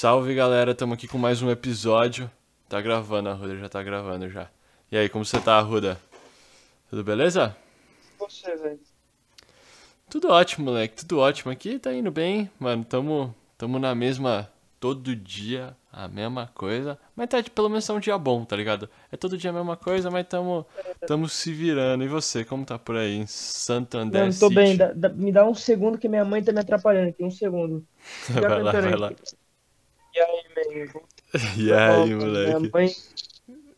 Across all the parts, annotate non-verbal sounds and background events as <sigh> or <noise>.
Salve galera, estamos aqui com mais um episódio. Tá gravando, a Ruda já tá gravando já. E aí, como você tá, Ruda? Tudo beleza? Você, velho. Tudo ótimo, moleque, tudo ótimo. Aqui tá indo bem, mano. Tamo, tamo na mesma. Todo dia a mesma coisa. Mas tá, pelo menos é um dia bom, tá ligado? É todo dia a mesma coisa, mas tamo, tamo se virando. E você, como tá por aí em Santo André Não, tô City? bem. dá- dá- me dá um segundo que minha mãe tá me atrapalhando aqui. Um segundo. <laughs> Vai lá, vai aqui. lá. Meu? <laughs> E aí, Minha moleque? mãe.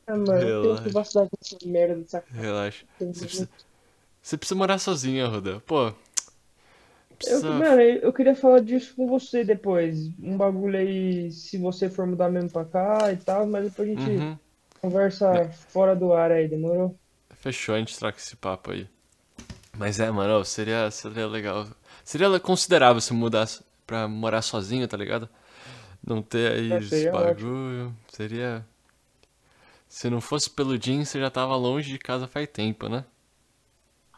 Ah, mano, eu Relaxa. nessa merda dessa. <laughs> Relaxa. Você precisa, você precisa morar sozinha, Ruda. Pô. Eu, Precisa... mano, eu queria falar disso com você depois. Um bagulho aí, se você for mudar mesmo pra cá e tal, mas depois a gente Uhum. conversa fora do ar aí, demorou? Fechou, a gente troca esse papo aí. Mas é, mano, ó, seria, seria legal. Seria considerável se mudasse pra morar sozinho, tá ligado? Não ter aí É, esse seria bagulho. Seria. Se não fosse pelo Jim, você já tava longe de casa faz tempo, né?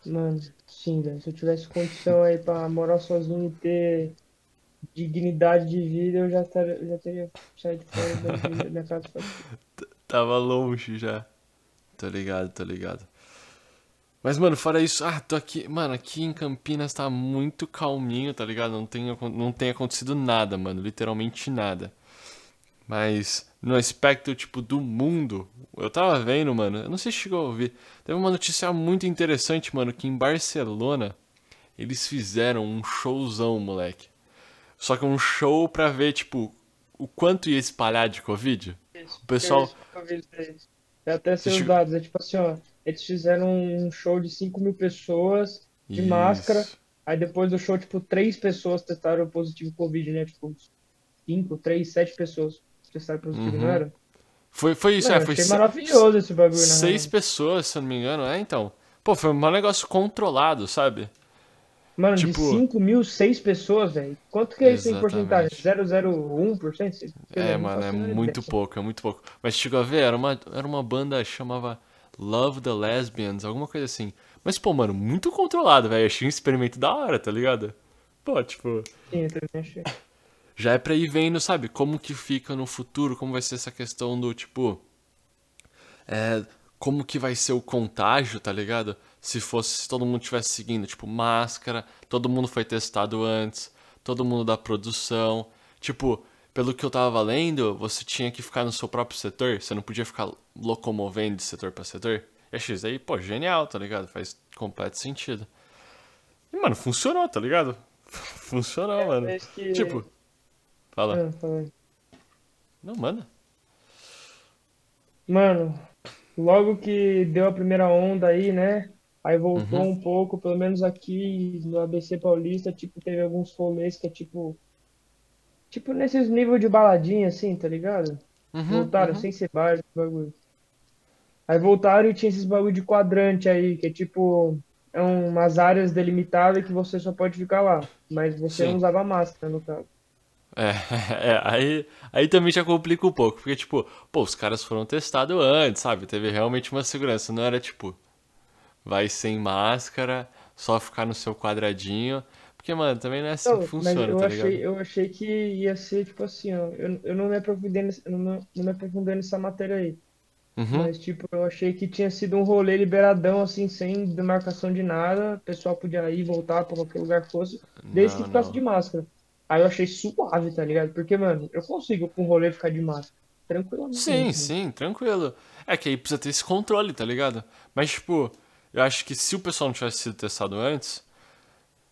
Mano, sim, velho. Se eu tivesse condição aí pra morar sozinho e ter dignidade de vida, eu já, estaria, já teria saído fora da minha casa. <laughs> Tava longe já. Tô ligado, tô ligado. Mas, mano, fora isso, ah, tô aqui. Mano, aqui em Campinas tá muito calminho, tá ligado? Não tem, não tem acontecido nada, mano. Literalmente nada. Mas, no aspecto, tipo, do mundo, eu tava vendo, mano. Eu não sei se chegou a ouvir. Teve uma notícia muito interessante, mano, que em Barcelona eles fizeram um showzão, moleque. Só que um show pra ver, tipo, o quanto ia espalhar de Covid. O pessoal. Isso. Eu até Deixa- dados, é tipo assim, ó. Eles fizeram um show de 5 mil pessoas de Isso. máscara. Aí depois do show, tipo, três pessoas testaram positivo Covid, né? Tipo, cinco, três, sete pessoas testaram positivo, Uhum. não era? Foi, foi isso, Mano, é, foi maravilhoso esse bagulho, na seis pessoas, se eu não me engano, é então. Pô, foi um negócio controlado, sabe? Mano, tipo- de 5 mil, seis pessoas, velho. Quanto que é isso em porcentagem? 0,01%? Sei lá, É, mano, é muito ideia. pouco, é muito pouco. Mas chegou a ver, era uma, era uma banda que chamava Love the Lesbians, alguma coisa assim. Mas, pô, mano, muito controlado, velho. Achei um experimento da hora, tá ligado? Pô, tipo, Sim, eu também achei. já é pra ir vendo, sabe, como que fica no futuro, como vai ser essa questão do, tipo, é, como que vai ser o contágio, tá ligado? Se fosse, se todo mundo tivesse seguindo, tipo, máscara, todo mundo foi testado antes, todo mundo da produção, tipo, pelo que eu tava lendo, você tinha que ficar no seu próprio setor, você não podia ficar locomovendo de setor pra setor. E achei isso aí, pô, genial, tá ligado? Faz completo sentido. E, mano, funcionou, tá ligado? <laughs> Funcionou, mano. Mas que... Tipo, fala. Fala aí. Não, manda. Mano, logo que deu a primeira onda aí, né? Aí voltou Uhum. um pouco, pelo menos aqui no ABC Paulista, tipo, teve alguns rolês que é tipo. Tipo, nesses níveis de baladinha, assim, tá ligado? Uhum, Voltaram uhum. sem ser esse bagulho. Aí voltaram e tinha esses bagulho de quadrante aí, que é tipo. É umas áreas delimitadas que você só pode ficar lá. Mas você Sim. não usava máscara, no caso. É, <laughs> é, aí, aí também já complica um pouco, porque, tipo, pô, os caras foram testados antes, sabe? Teve realmente uma segurança, não era tipo, vai sem máscara, só ficar no seu quadradinho, porque, mano, também não é assim Não, que mas funciona, eu tá achei, ligado? eu achei que ia ser tipo assim, ó. Eu, eu não me aprofundei nessa, eu não, não me aprofundei nessa matéria aí. Uhum, Mas, tipo, eu achei que tinha sido um rolê liberadão, assim, sem demarcação de nada. O pessoal podia ir e voltar pra qualquer lugar que fosse, desde que não, ficasse não. de máscara. Aí eu achei suave, tá ligado? Porque, mano, eu consigo com um rolê ficar de máscara. Tranquilamente. Sim, sim, tranquilo. É que aí precisa ter esse controle, tá ligado? Mas, tipo, eu acho que se o pessoal não tivesse sido testado antes,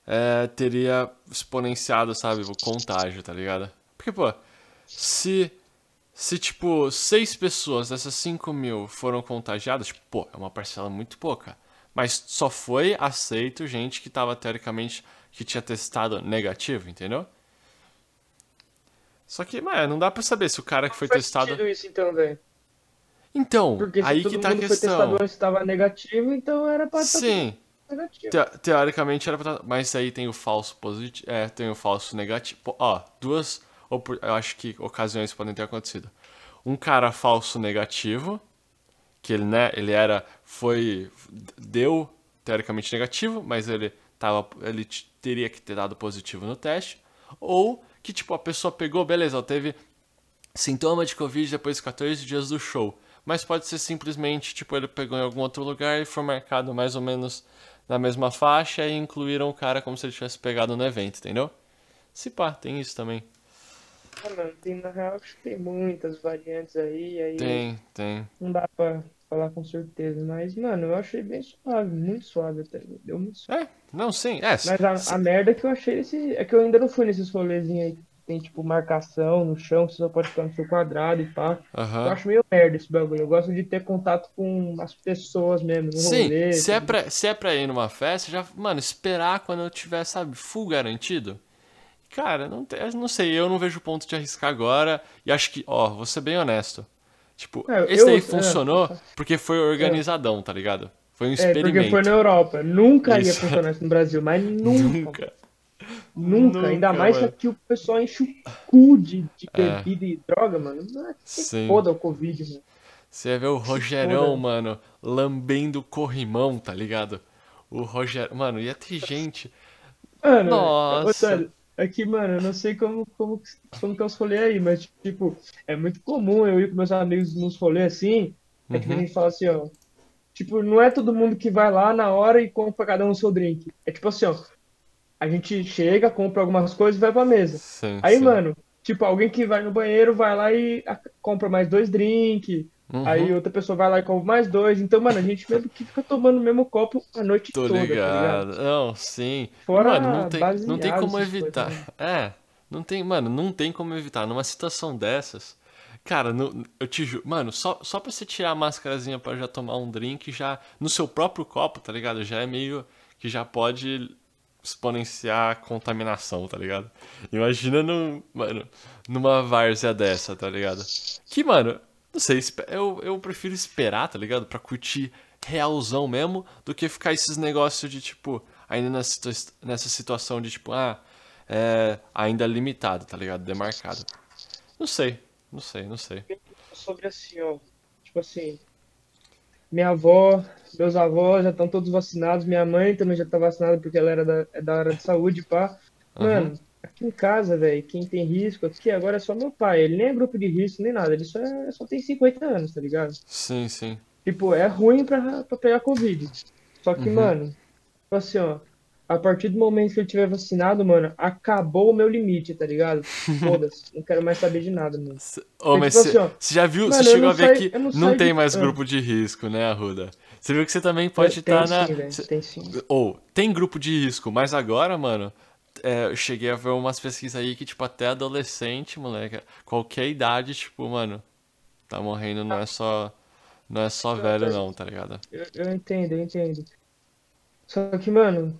é, teria exponenciado, sabe, o contágio, tá ligado? Porque, pô, se, se tipo, seis pessoas dessas 5 mil foram contagiadas, tipo, pô, é uma parcela muito pouca. Mas só foi aceito gente que tava, teoricamente, que tinha testado negativo, entendeu? Só que, mano, não dá pra saber se o cara que foi Faz testado. isso, então, velho. Então, Porque se aí todo que tá a mundo foi questão. testado antes tava negativo, então era pra estar Sim, te- teoricamente era pra tá- Mas aí tem o falso positivo. É, tem o falso negativo. Ó, duas. Eu acho que ocasiões podem ter acontecido. Um cara falso negativo, que ele, né, ele era. Foi. Deu teoricamente negativo, mas ele tava. Ele teria que ter dado positivo no teste. Ou que, tipo, a pessoa pegou, beleza, teve Sintoma de Covid depois de 14 dias do show. Mas pode ser simplesmente, tipo, ele pegou em algum outro lugar e foi marcado mais ou menos na mesma faixa e incluíram o cara como se ele tivesse pegado no evento, entendeu? Se pá, tem isso também. Ah, mano, tem, na real, acho que tem muitas variantes aí, aí Tem, tem. não dá pra falar com certeza, mas, mano, eu achei bem suave, muito suave até, deu muito suave. É, não, sim. É, Mas a, se- a merda que eu achei esse, é que eu ainda não fui nesses rolezinhos aí, que tem, tipo, marcação no chão, que você só pode ficar no seu quadrado e pá. Eu Aham. acho meio merda esse bagulho, eu gosto de ter contato com as pessoas mesmo, Sim, rolê, se é, tudo. pra, se é pra ir numa festa, já, mano, esperar quando eu tiver, sabe, full garantido. Cara, não, eu não sei, eu não vejo ponto de arriscar agora. E acho que, ó, vou ser bem honesto. Tipo, É, esse eu- daí é, funcionou porque foi organizadão, tá ligado? Foi um É, porque experimento. foi na Europa. Nunca ia Isso. funcionar isso no Brasil, mas <laughs> nunca. Nunca. Nunca. Ainda Nunca, mais que mano. aqui o pessoal enche o cu de, de É. bebida e droga, mano. Que Sim. foda o Covid, mano. Você ia ver o Rogerão, mano, lambendo corrimão, tá ligado? O Roger. Mano, ia ter gente. Mano, Nossa. ô, sério, é que, mano, eu não sei como, como, como que é os rolês aí, mas, tipo, é muito comum eu ir com meus amigos nos rolês assim, é que a Uhum. gente fala assim, ó. Tipo, não é todo mundo que vai lá na hora e compra cada um o seu drink. É tipo assim, ó. A gente chega, compra algumas coisas e vai pra mesa. Sim, Aí, sim. mano, tipo, alguém que vai no banheiro vai lá e compra mais dois drinks. Uhum. Aí outra pessoa vai lá e compra mais dois. Então, mano, a gente mesmo que fica tomando o mesmo copo a noite Tô toda, tá ligado. ligado? Não, sim. Fora mano, não tem, não tem como evitar. coisas, É, não tem, mano, não tem como evitar. Numa situação dessas, cara, no- eu te juro, mano, só, só pra você tirar a máscarazinha pra já tomar um drink, já no seu próprio copo, tá ligado? Já é meio que já pode exponenciar a contaminação, tá ligado? Imagina num, mano, numa várzea dessa, tá ligado? Que, mano, não sei, eu, eu prefiro esperar, tá ligado? Pra curtir realzão mesmo, do que ficar esses negócios de, tipo, ainda nessa, nessa situação de, tipo, ah, é ainda limitado, tá ligado? Demarcado. Não sei, não sei, não sei. Sobre assim, ó. Tipo assim, minha avó, meus avós já estão todos vacinados, minha mãe também já tá vacinada porque ela era da, é da área de saúde, pá. Mano, aqui em casa, velho, quem tem risco aqui agora é só meu pai. Ele nem é grupo de risco, nem nada. Ele só, é- só tem 50 anos, tá ligado? Sim, sim. Tipo, é ruim pra, pra pegar Covid. Só que, Uhum. mano, tipo assim, ó. A partir do momento que ele tiver vacinado, mano, acabou o meu limite, tá ligado? <laughs> Foda-se. Não quero mais saber de nada, mano. É mas tipo você assim, ó, você já viu, você eu chegou a ver saio- que eu não não tem de- mais grupo de risco, né, Arruda? Você viu que você também pode estar na. velho. cê- Tem sim. Ou, tem grupo de risco, mas agora, mano, é, eu cheguei a ver umas pesquisas aí que, tipo, até adolescente, moleque, qualquer idade, tipo, mano, tá morrendo, não é só. Não é só velho, não, tá ligado? Eu, eu entendo, eu entendo. Só que, mano,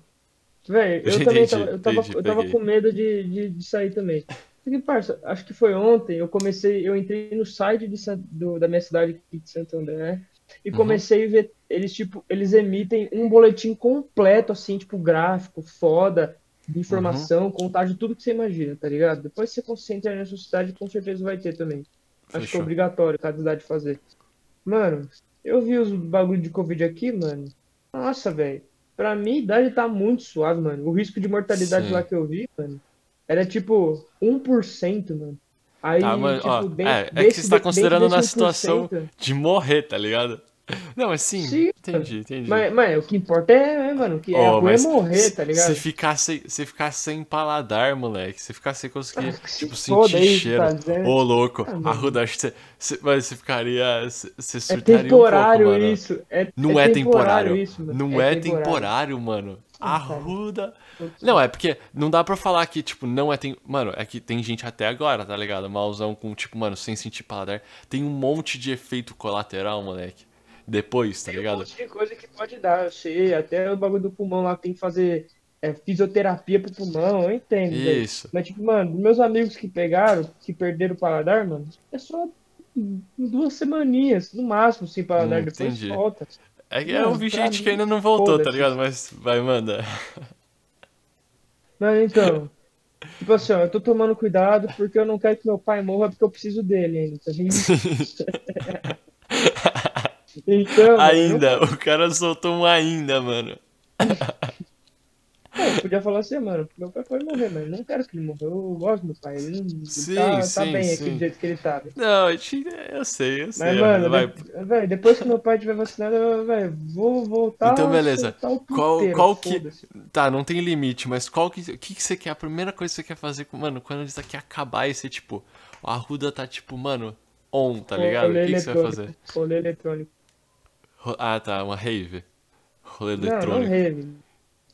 velho, eu Entendi, também tava, eu tava, entendi, eu tava com medo de, de, de sair também. Só que, parça, acho que foi ontem, eu comecei, eu entrei no site de, do- da minha cidade aqui de Santo André e Uhum. comecei a ver, eles, tipo, eles emitem um boletim completo, assim, tipo, gráfico, foda, de informação, Uhum. contagem, tudo que você imagina, tá ligado? Depois você concentra na sua cidade, com certeza vai ter também. Acho que é Fechou. obrigatório cada cidade fazer. Mano, eu vi os bagulho de Covid aqui, mano. Nossa, velho. Pra minha idade tá muito suave, mano. O risco de mortalidade Sim. lá que eu vi, mano, era tipo 1%, mano. Aí, Tá, mas, tipo, ó, dentro é, é que desse- você tá dentro considerando na desse situação 1%, de morrer, tá ligado? Não, mas sim, Sim, entendi, entendi. Mas, mas o que importa é, é, mano, que é, ruim é mas morrer, tá ligado? Se ficar sem, se ficar sem paladar, moleque, se ficar sem conseguir, Ah, tipo, sentir aí, cheiro. tá? Ô, louco, Ah. Arruda, acho que você, você, mas você ficaria, você, você É surtaria um temporário pouco, mano. isso. É, Não é, temporário, isso, mano. não é, temporário, mano. Ah, cara. Arruda. Não, é porque não dá pra falar que, tipo, não é tem. Mano, é que tem gente até agora, tá ligado? Malzão com, tipo, mano, sem sentir paladar. Tem um monte de efeito colateral, moleque. Depois, tá Tem um ligado? monte de coisa que pode dar, eu sei. Até o bagulho do pulmão lá tem que fazer é, fisioterapia pro pulmão, eu entendo. Isso. Mas, tipo, mano, meus amigos que pegaram, que perderam o paladar, mano, é só duas semaninhas, no máximo, sem paladar, Hum, depois entendi. volta. É que eu vi pra gente que ainda não voltou, tá ligado? Mas vai, manda. Mas então, tipo assim, ó, eu tô tomando cuidado porque eu não quero que meu pai morra porque eu preciso dele ainda, tá ligado? <laughs> <laughs> Então, mano, eu ainda, o cara soltou um ainda, mano. É, podia falar assim, mano, meu pai pode morrer, mas eu não quero que ele morra. Eu gosto do meu pai. Ele, Sim, tá, tá sim, bem aqui sim. do jeito que ele tá. velho. Não, eu te- eu sei, eu sei. Mas, mano, vai. de- velho, depois que meu pai tiver vacinado, eu, vou voltar Então, beleza. soltar o Qual- puteiro, qual que-. Tá, não tem limite, mas qual que, o que, que você quer? A primeira coisa que você quer fazer, mano, quando isso aqui acabar e ser tipo, a Ruda tá tipo, mano, on, tá ligado? O que, que você vai fazer? Rolê eletrônico. Ah, tá, uma rave. Rolê Não, não eletrônico. rave.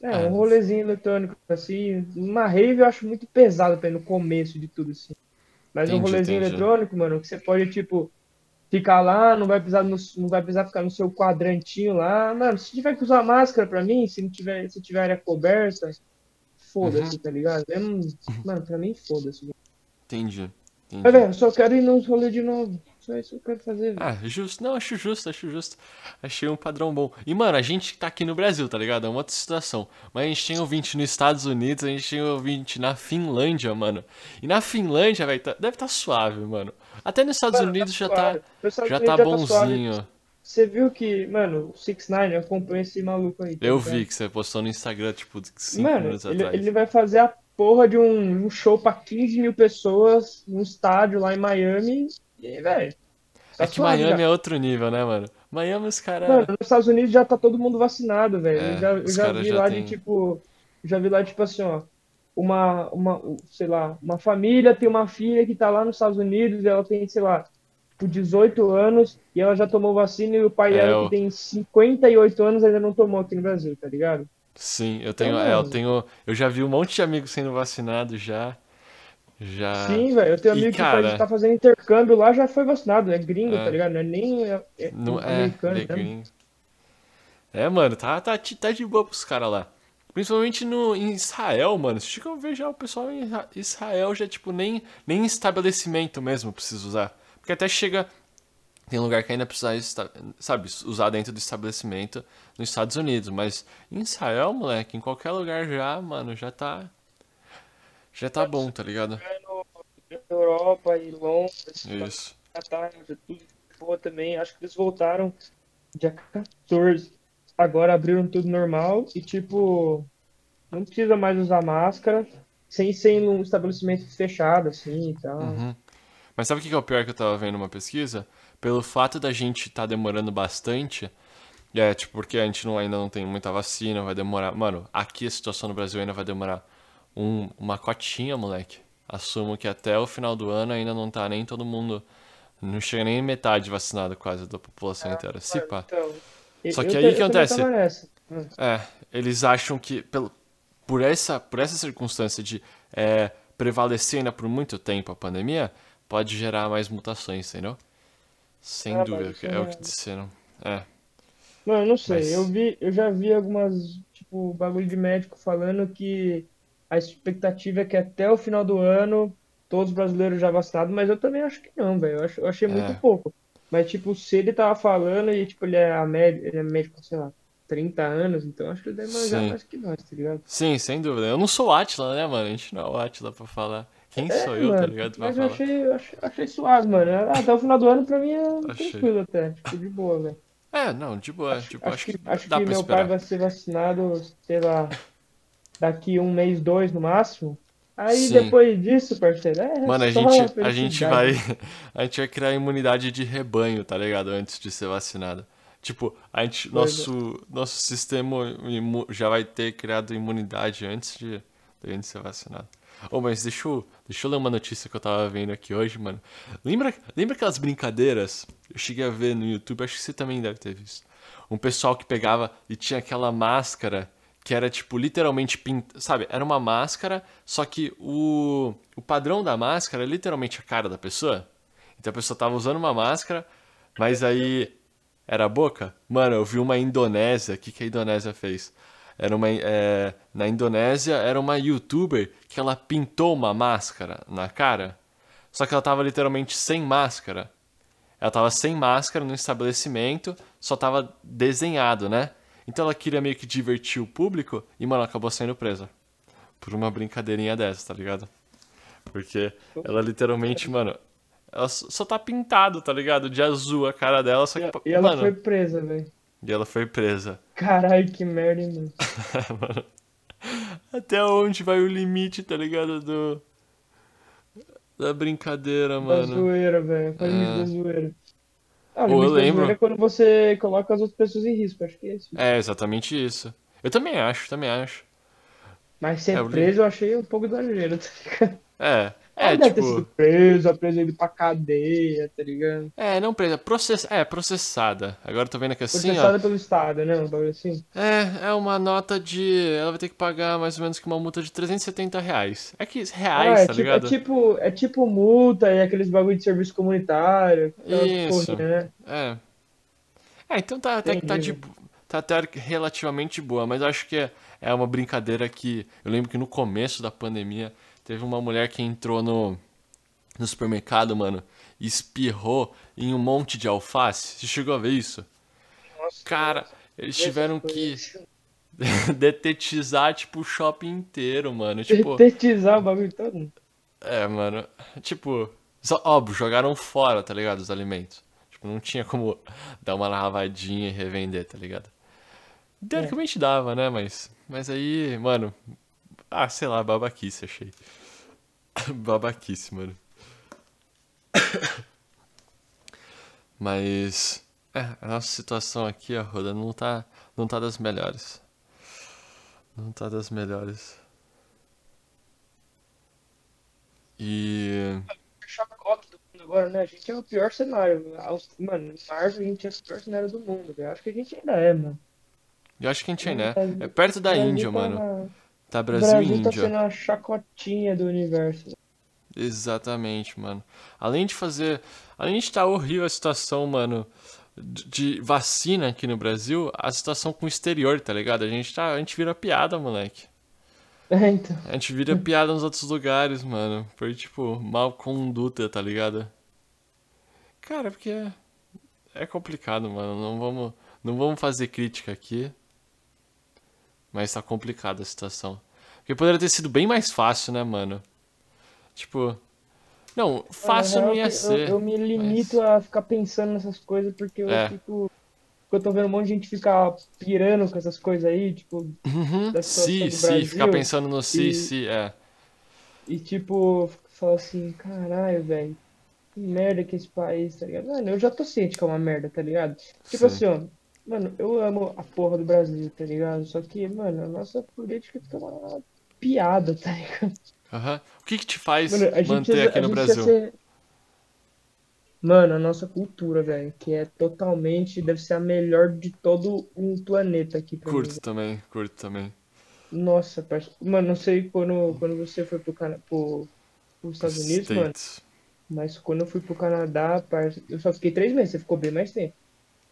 É, Ah. um rolezinho eletrônico, assim. Uma rave eu acho muito pesado pra ir no começo de tudo, assim. Mas um Entendi, rolezinho entendi. eletrônico, mano, que você pode, tipo, ficar lá, não vai precisar, no- não vai precisar ficar no seu quadrantinho lá. Mano, se tiver que usar máscara pra mim, se não tiver, se tiver área coberta, foda-se, Uhum. tá ligado? Não- mano, pra mim, foda-se. velho. Entendi. Entendi. velho, eu só quero ir nos rolês de novo. Só isso que eu quero fazer, velho. Ah, justo. Não, acho justo, acho justo. Achei um padrão bom. E, mano, a gente tá aqui no Brasil, tá ligado? É uma outra situação. Mas a gente tem ouvinte nos Estados Unidos, a gente tem ouvinte na Finlândia, mano. E na Finlândia, velho, tá- deve tá suave, mano. Até nos Estados Mano, Unidos tá já tá, suave. Nos Estados já Unidos tá já bonzinho. Você viu que, mano, o 6ix9ine acompanha esse maluco aí. tá Eu vi que você postou no Instagram, tipo, 5 Mano, minutos ele, atrás. ele vai fazer a porra de um, um show pra 15 mil pessoas num estádio lá em Miami. E aí, velho. tá É que Miami já. é outro nível, né, mano? Miami os caras. Mano, nos Estados Unidos já tá todo mundo vacinado, velho. É, eu já, eu já vi já lá tem- de tipo. Já vi lá, tipo assim, ó. Uma, uma, sei lá, uma família tem uma filha que tá lá nos Estados Unidos e ela tem, sei lá, tipo 18 anos e ela já tomou vacina e o pai É, dela, que tem 58 anos, ainda não tomou aqui no Brasil, tá ligado? Sim, eu tenho, Então, é, eu tenho, eu já vi um monte de amigos sendo vacinados já, já. Sim, velho. Eu tenho E, amigo que cara- faz- tá fazendo intercâmbio lá, já foi vacinado. É gringo, É. tá ligado? Não é nem é, é Não é, americano, é né? gringo. É, mano, tá, tá, tá de boa pros caras lá. Principalmente no, em Israel, mano. Se eu ver já o pessoal em Isra- Israel já, tipo, nem, nem em estabelecimento mesmo precisa usar. Porque até chega. Tem lugar que ainda precisa, sabe, usar dentro do estabelecimento nos Estados Unidos. Mas em Israel, moleque, em qualquer lugar já, mano, já tá. Já tá bom, tá ligado? Europa e Londres, Isso. Catar, tudo de boa também. Acho que eles voltaram dia 14. Agora abriram tudo normal e, tipo, não precisa mais usar máscara sem ser em um estabelecimento fechado, assim e tal. Uhum. Mas sabe o que que é o pior que eu tava vendo uma pesquisa? Pelo fato da gente tá demorando bastante, é, tipo, porque a gente não, ainda não tem muita vacina, vai demorar. Mano, aqui a situação no Brasil ainda vai demorar um, uma cotinha, moleque. Assumo que até o final do ano ainda não tá nem todo mundo. Não chega nem metade vacinado quase da população inteira. Se pá. Então, Só eu que ta- aí o que eu acontece? Hum. É, eles acham que pelo, por, essa, por essa circunstância de é, prevalecer ainda por muito tempo a pandemia, pode gerar mais mutações, entendeu? Sem Ah, dúvida, que é o é- que disseram. É, Mano, eu não sei. Mas- Eu vi, eu já vi algumas, tipo, bagulho de médico falando que a expectativa é que até o final do ano todos os brasileiros já vacinados, mas eu também acho que não, velho. Eu, acho- eu achei muito É. pouco. Mas, tipo, se ele tava falando e, tipo, ele é, a méd... ele é médico, sei lá, 30 anos, então acho que ele deve manjar mais que nós, tá ligado? sim, sem dúvida. Eu não sou Atila, né, mano? A gente não é o Atila pra falar. Quem É, sou eu, tá ligado? Pra Mas eu achei, eu achei, achei suave, mano. Ah, Até o final do ano, pra mim, é tranquilo até. Tipo, de boa, velho. É, não, de boa. tipo, acho, que, acho dá que pra meu esperar. pai vai ser vacinado, sei lá, daqui um mês, dois no máximo. Aí Sim. depois disso, parceiro, é Mano, a gente, a gente vai. <laughs> A gente vai criar imunidade de rebanho, tá ligado? Antes de ser vacinado. Tipo, a gente, Pois é. nosso, nosso sistema já vai ter criado imunidade antes de, de a gente ser vacinado. Oh, mas deixa eu, deixa eu ler uma notícia que eu tava vendo aqui hoje, mano. Lembra, lembra aquelas brincadeiras? Eu cheguei a ver no YouTube, acho que você também deve ter visto. Um pessoal que pegava e tinha aquela máscara que era, tipo, literalmente pinta, sabe? Era uma máscara, só que o, o padrão da máscara é literalmente a cara da pessoa. Então a pessoa tava usando uma máscara, mas aí era a boca? Mano, eu vi uma Indonésia, o que, que a Indonésia fez? Era uma, é, na Indonésia era uma youtuber que ela pintou uma máscara na cara, só que ela tava literalmente sem máscara. Ela tava sem máscara no estabelecimento, só tava desenhado, né? Então ela queria meio que divertir o público e, mano, acabou sendo presa. Por uma brincadeirinha dessa, tá ligado? Porque ela literalmente, mano, ela só tá pintado, tá ligado? De azul a cara dela, só que, E ela mano, foi presa, velho. e ela foi presa. Caralho, que merda, hein, mano. <laughs> Mano. Até onde vai o limite, tá ligado? Do... Da brincadeira, Da mano. zoeira, velho. Faz É. da zoeira. Ah, o eu lembro. é quando você coloca as outras pessoas em risco, acho que é isso. É, exatamente isso. Eu também acho, também acho. Mas ser É, preso eu achei um pouco exagero, tá ligado? É, Ah, é, deve ter tipo... sido preso, preso ido pra cadeia, tá ligado? É, não presa, process... é, processada. Agora eu tô vendo aqui assim, ó. Processada pelo Estado, né? Um bagulho assim. É, é uma nota de. Ela vai ter que pagar mais ou menos que uma multa de 370 reais. É que Ah, reais, é, tá tipo, é ligado? tipo, é tipo multa e aqueles bagulho de serviço comunitário. Isso. né? É. É, então tá até que tá de. Tá até relativamente boa, mas acho que é, é uma brincadeira que. Eu lembro que no começo da pandemia teve uma mulher que entrou no, no supermercado, mano, e espirrou em um monte de alface. Você chegou a ver isso? Nossa, Cara, eles tiveram que <laughs> detetizar, tipo, o shopping inteiro, mano. Tipo. Detetizar o bagulho todo. É, mano. Tipo, só, óbvio, jogaram fora, tá ligado? Os alimentos. Tipo, não tinha como <laughs> dar uma lavadinha e revender, tá ligado? Teoricamente dava, né? Mas, mas aí, mano. Ah, sei lá, babaquice, achei. <coughs> babaquice, mano. <coughs> Mas. É, a nossa situação aqui, a Roda, não tá, não tá das melhores. Não tá das melhores. E. chacota do mundo agora, né? A gente é o pior cenário. Mano, em março a gente é o pior cenário do mundo, velho. Acho que a gente ainda é, mano. Eu acho que a gente ainda é. É perto da Índia, tá mano. Tá O Brasil e Brasil tá Índia. sendo a chacotinha do universo. Exatamente, mano. Além de fazer. Além de estar horrível a situação, mano, de de vacina aqui no Brasil, a situação com o exterior, tá ligado? A gente tá. A gente vira piada, moleque. <laughs> É, então. A gente vira piada nos outros lugares, mano. Por, tipo, mal conduta, tá ligado? Cara, porque é, é complicado, mano. Não vamos, não vamos fazer crítica aqui. Mas tá complicada a situação. Porque poderia ter sido bem mais fácil, né, mano? Tipo. Não, fácil não ia eu- ser. Eu, me limito a ficar pensando nessas coisas porque eu É. fico. Eu tô vendo um monte de gente ficar pirando com essas coisas aí, tipo, Uhum, sim, Brasil ficar pensando no si, e- si, é. e tipo, falar assim, caralho, velho, que merda que esse país, tá ligado? Mano, eu já tô ciente que é uma merda, tá ligado? Tipo Sim. assim, ó, mano, eu amo a porra do Brasil, tá ligado? Só que, mano, a nossa política fica uma piada, tá ligado? Aham. O que que te faz Mano, manter precisa- aqui no Brasil? ser- Mano, a nossa cultura, velho, que é totalmente, deve ser a melhor de todo um planeta aqui pra mim. Curto também, curto também. Nossa, parça. Mano, não sei quando, quando você foi pro, Cana... pro, pros Estados Unidos, mano, mas quando eu fui pro Canadá, parça, eu só fiquei três meses, você ficou bem mais tempo.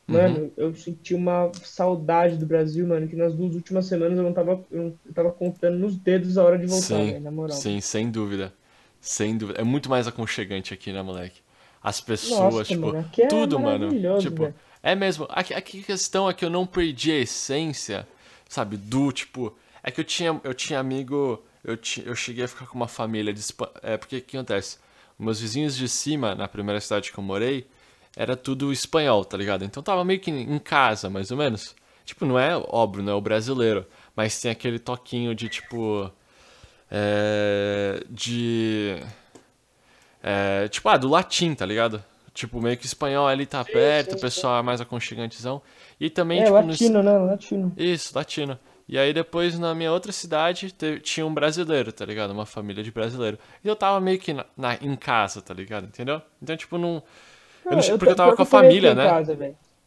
Uhum. Mano, eu senti uma saudade do Brasil, mano, que nas duas últimas semanas eu não tava, eu não- tava contando nos dedos a hora de voltar, Sim, velho, na moral. sim, sem dúvida. Sem dúvida. É muito mais aconchegante aqui, né, moleque? As pessoas, Nossa, tipo, mano, é tudo, mano. maravilhoso, Tipo, velho. é mesmo. Aqui, aqui a questão é que eu não perdi a essência, sabe, do, tipo. É que eu tinha, eu tinha amigo. Eu, ti, eu cheguei a ficar com uma família de. É, porque o que acontece? Meus vizinhos de cima, na primeira cidade que eu morei, era tudo espanhol, tá ligado? Então tava meio que em casa, mais ou menos. Tipo, não é óbvio, não é o brasileiro. Mas tem aquele toquinho de, tipo. É, de. É, tipo, ah, do latim, tá ligado? Tipo, meio que espanhol ali tá perto, o pessoal é mais aconchegantezão. E também, É, tipo, no- latino, né? Latino. Isso, latino. E aí depois na minha outra cidade te- tinha um brasileiro, tá ligado? Uma família de brasileiro. E eu tava meio que na, na- em casa, tá ligado? Entendeu? Então, tipo, não. Eu não, Não, eu porque eu ta- tava com a família, né? casa.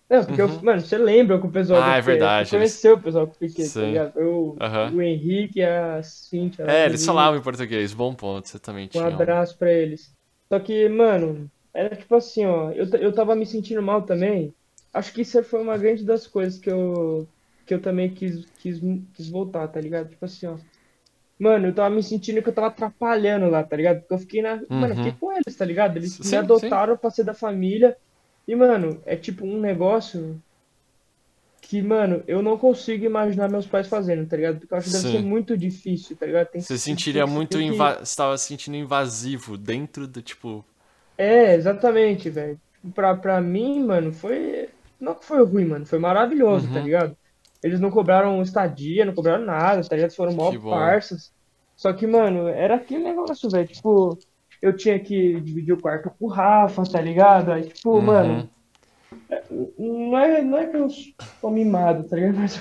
Não, porque eu, mano, você lembra com o pessoal Ah, é verdade, Você eles- conheceu o pessoal que eu fiquei, tá ligado? Eu, Aham. o Henrique e a Cintia. É, do eles falavam em português. Bom ponto, você também Um tinha. um. abraço pra eles. Só que, mano, era tipo assim, ó, eu, eu tava me sentindo mal também. Acho que isso foi uma grande das coisas que eu, que eu também quis, quis, quis voltar, tá ligado? Tipo assim, ó. Mano, eu tava me sentindo que eu tava atrapalhando lá, tá ligado? Porque eu fiquei na. Mano, eu fiquei Uhum. com eles, tá ligado? Eles Sim, me adotaram pra ser da família. E, mano, é tipo um negócio que, mano, eu não consigo imaginar meus pais fazendo, tá ligado? Porque eu acho que deve Sim. ser muito difícil, tá ligado? Tem que- Você tem sentiria que- muito. tem que-. Você tava se sentindo invasivo dentro do, tipo. É, exatamente, velho. Pra, pra mim, mano, foi. Não que foi ruim, mano. Foi maravilhoso, tá Uhum. ligado? Eles não cobraram estadia, não cobraram nada, tá ligado? Foram mó parças. Só que, mano, era aquele negócio, velho. Tipo, eu tinha que dividir o quarto com o Rafa, tá ligado? Aí, tipo, Uhum. mano, não é, não é que eu sou mimado, tá ligado? Mas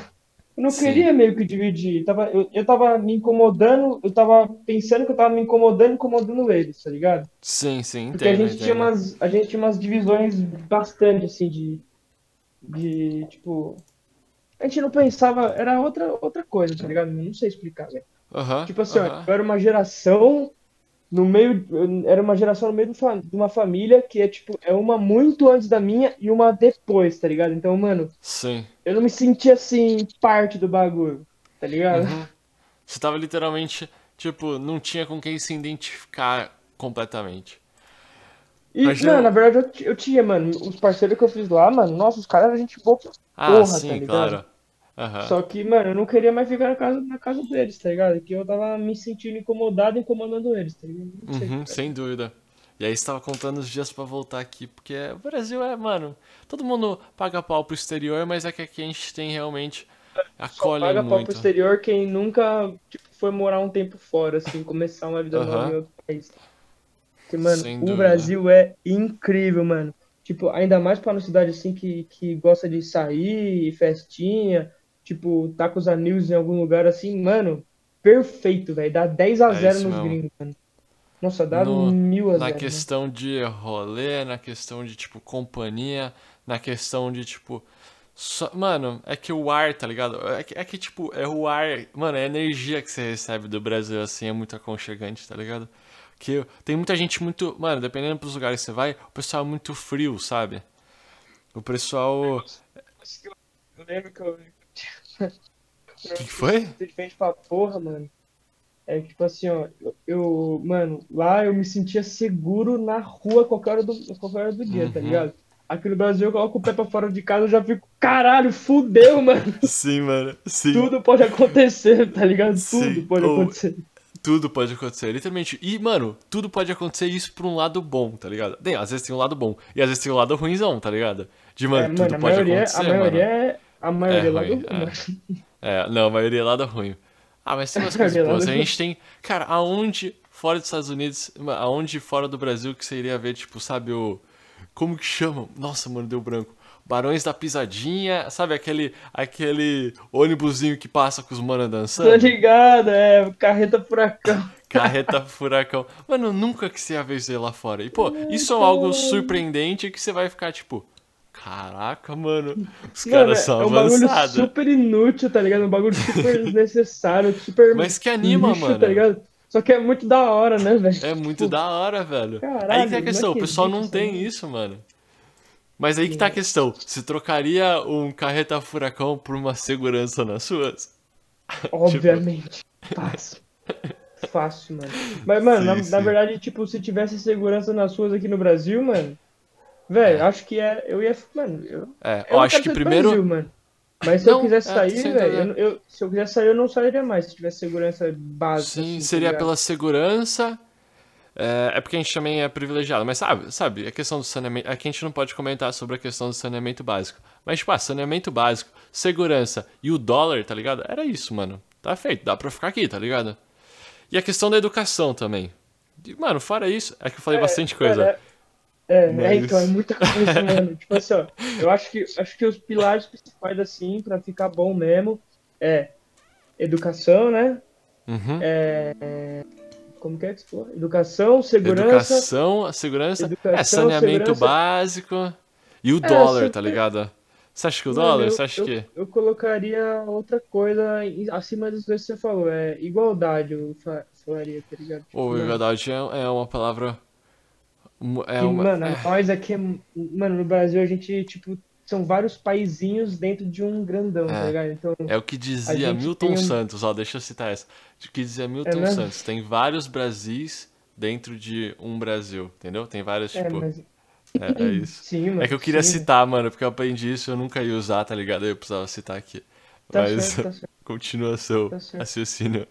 eu não Sim. queria meio que dividir. Tava, eu, eu tava me incomodando, eu tava pensando que eu tava me incomodando, incomodando eles, tá ligado? Sim, sim, Porque a entendo, gente tinha umas, a gente tinha umas divisões bastante, assim, de, de, tipo... A gente não pensava, era outra, outra coisa, tá ligado? Não sei explicar, velho. Aham, Tipo assim, ó, aham. eu era uma geração no meio, era uma geração no meio de uma família que é, tipo, é uma muito antes da minha e uma depois, tá ligado? Então, mano, Sim. eu não me sentia, assim, parte do bagulho, tá ligado? Uhum. Você tava literalmente, tipo, não tinha com quem se identificar completamente. E, mano, na verdade, eu, eu tinha, mano, os parceiros que eu fiz lá, mano, nossa, os caras eram gente boa pra Ah, porra, tá sim, ligado? claro. Aham. Só que, mano, eu não queria mais ficar na casa, na casa deles, tá ligado? Que eu tava me sentindo incomodado incomodando eles, tá ligado? Sei, Uhum, sem dúvida. E aí você tava contando os dias pra voltar aqui, porque o Brasil é, mano, todo mundo paga pau pro exterior, mas é que aqui a gente tem realmente Só acolhe paga pau pro muito. exterior quem nunca, tipo, foi morar um tempo fora, assim, começar uma vida nova Aham. em outro país. Porque, mano, Sem o dúvida. Brasil é incrível, mano. Tipo, ainda mais pra uma cidade assim que, que gosta de sair, festinha, tipo, tá com os amigos em algum lugar assim, mano, perfeito, velho. Dá 10 a É 0 isso nos mesmo. gringos, mano. Nossa, dá No- mil a Na 0. mano. questão de rolê, na questão de, tipo, companhia, na questão de, tipo. só- Mano, é que o ar, tá ligado? É que, é que, tipo, é o ar. Mano, a energia que você recebe do Brasil, assim, é muito aconchegante, tá ligado? Que tem muita gente muito. Mano, dependendo dos lugares que você vai, o pessoal é muito frio, sabe? O pessoal. Eu lembro que eu. O <laughs> que, que foi? Muito diferente pra porra, mano. É tipo assim, ó, eu, mano, lá eu me sentia seguro na rua qualquer hora do, qualquer hora do dia, tá Uhum. ligado? Aqui no Brasil eu coloco o pé pra fora de casa eu já fico, caralho, fudeu, mano. <laughs> Sim, mano. Sim. Tudo pode acontecer, tá ligado? Sim, Tudo pode ou- acontecer. Tudo pode acontecer, literalmente. E, mano, tudo pode acontecer isso por um lado bom, tá ligado? Tem, às vezes tem um lado bom. E às vezes tem um lado ruimzão, tá ligado? De, mano, É, tudo mano, pode maioria, acontecer, a maioria mano. é. A maioria É lá do ruim, é. mano. É, não, a maioria é lado ruim. Ah, mas tem umas <laughs> A coisas é boas. lado A gente tem. Cara, aonde fora dos Estados Unidos, aonde fora do Brasil que você iria ver, tipo, sabe, o. Como que chama? Nossa, mano, deu branco. Barões da Pisadinha, sabe aquele aquele ônibusinho que passa com os manos Tô dançando? ligado, é, carreta furacão. <laughs> Carreta furacão. Mano, nunca que você ia ver lá fora. E, pô, isso é algo surpreendente que você vai ficar, tipo, caraca, mano, os Mano, caras é, são é um bagulho avançados. super inútil, tá ligado? Um bagulho super <laughs> desnecessário, super Mas que anima, lixo, mano. tá ligado? Só que é muito da hora, né, velho? É muito Tipo, da hora, velho. Caralho, aí que é a questão, o pessoal não tem isso, mano. Mas aí que tá a questão. Você trocaria um carreta furacão por uma segurança nas suas? <laughs> Obviamente. Fácil. Fácil, mano. Mas, mano, Sim, na, sim. na verdade, tipo, se tivesse segurança nas ruas aqui no Brasil, mano, velho, acho que é. Eu ia. Mano, eu. É, Eu eu acho que primeiro. Brasil, mano. Mas se eu Não, quisesse é, sair, sem velho, eu, eu- se eu quisesse sair, eu não sairia mais se tivesse segurança básica. Sim, assim, tá seria pela segurança. É, é porque a gente também é privilegiado, mas sabe, sabe, a questão do saneamento. Aqui a gente não pode comentar sobre a questão do saneamento básico. Mas, tipo, ah, saneamento básico, segurança e o dólar, tá ligado? Era isso, mano. Tá feito, dá pra ficar aqui, tá ligado? E a questão da educação também. E, mano, fora isso, é que eu falei bastante coisa. É, é, é, Mas- então, é muita coisa, mano. Tipo assim, ó, eu acho que, acho que os pilares principais, assim, pra ficar bom mesmo, é educação, né? Uhum. Como que é que falou? Educação, segurança. Educação, segurança, é Educação, saneamento segurança. básico e o É, dólar, só tá que- ligado? Você acha que o Mano, dólar? eu- Você acha eu, que. Eu colocaria outra coisa acima das coisas que você falou. É igualdade, eu fa- falaria, tá ligado? Tipo, Ou mano, igualdade é, é uma palavra. É uma. mano, é, nós aqui, mano, no Brasil a gente, tipo, são vários paizinhos dentro de um grandão, tá É. ligado? Então, é o que dizia Milton um- Santos, ó, deixa eu citar essa. O que dizia Milton mesmo? Santos, tem vários Brasis dentro de um Brasil, entendeu? Tem vários, é, tipo. mas É, é <laughs> isso. sim, mano. É que eu queria sim, citar, mano, porque eu aprendi isso, eu nunca ia usar, tá ligado? Eu precisava citar aqui. Tá Mas certo, tá certo. <laughs> continua seu Tá raciocínio.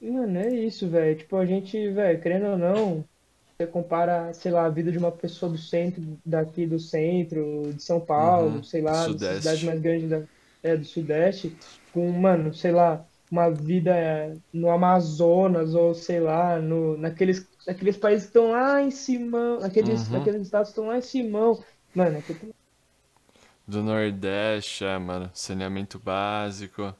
Mano, é isso, velho. Tipo, a gente, velho, querendo ou não, você compara, sei lá, a vida de uma pessoa do centro, daqui do centro, de São Paulo, Uhum. sei lá, das cidades mais grandes da, é, do Sudeste, com, mano, sei lá, uma vida é, no Amazonas, ou sei lá, no, naqueles, naqueles países que estão lá em Simão, naqueles, Uhum. naqueles estados que estão lá em Simão. Mano, é que Do Nordeste, é, mano. Saneamento básico.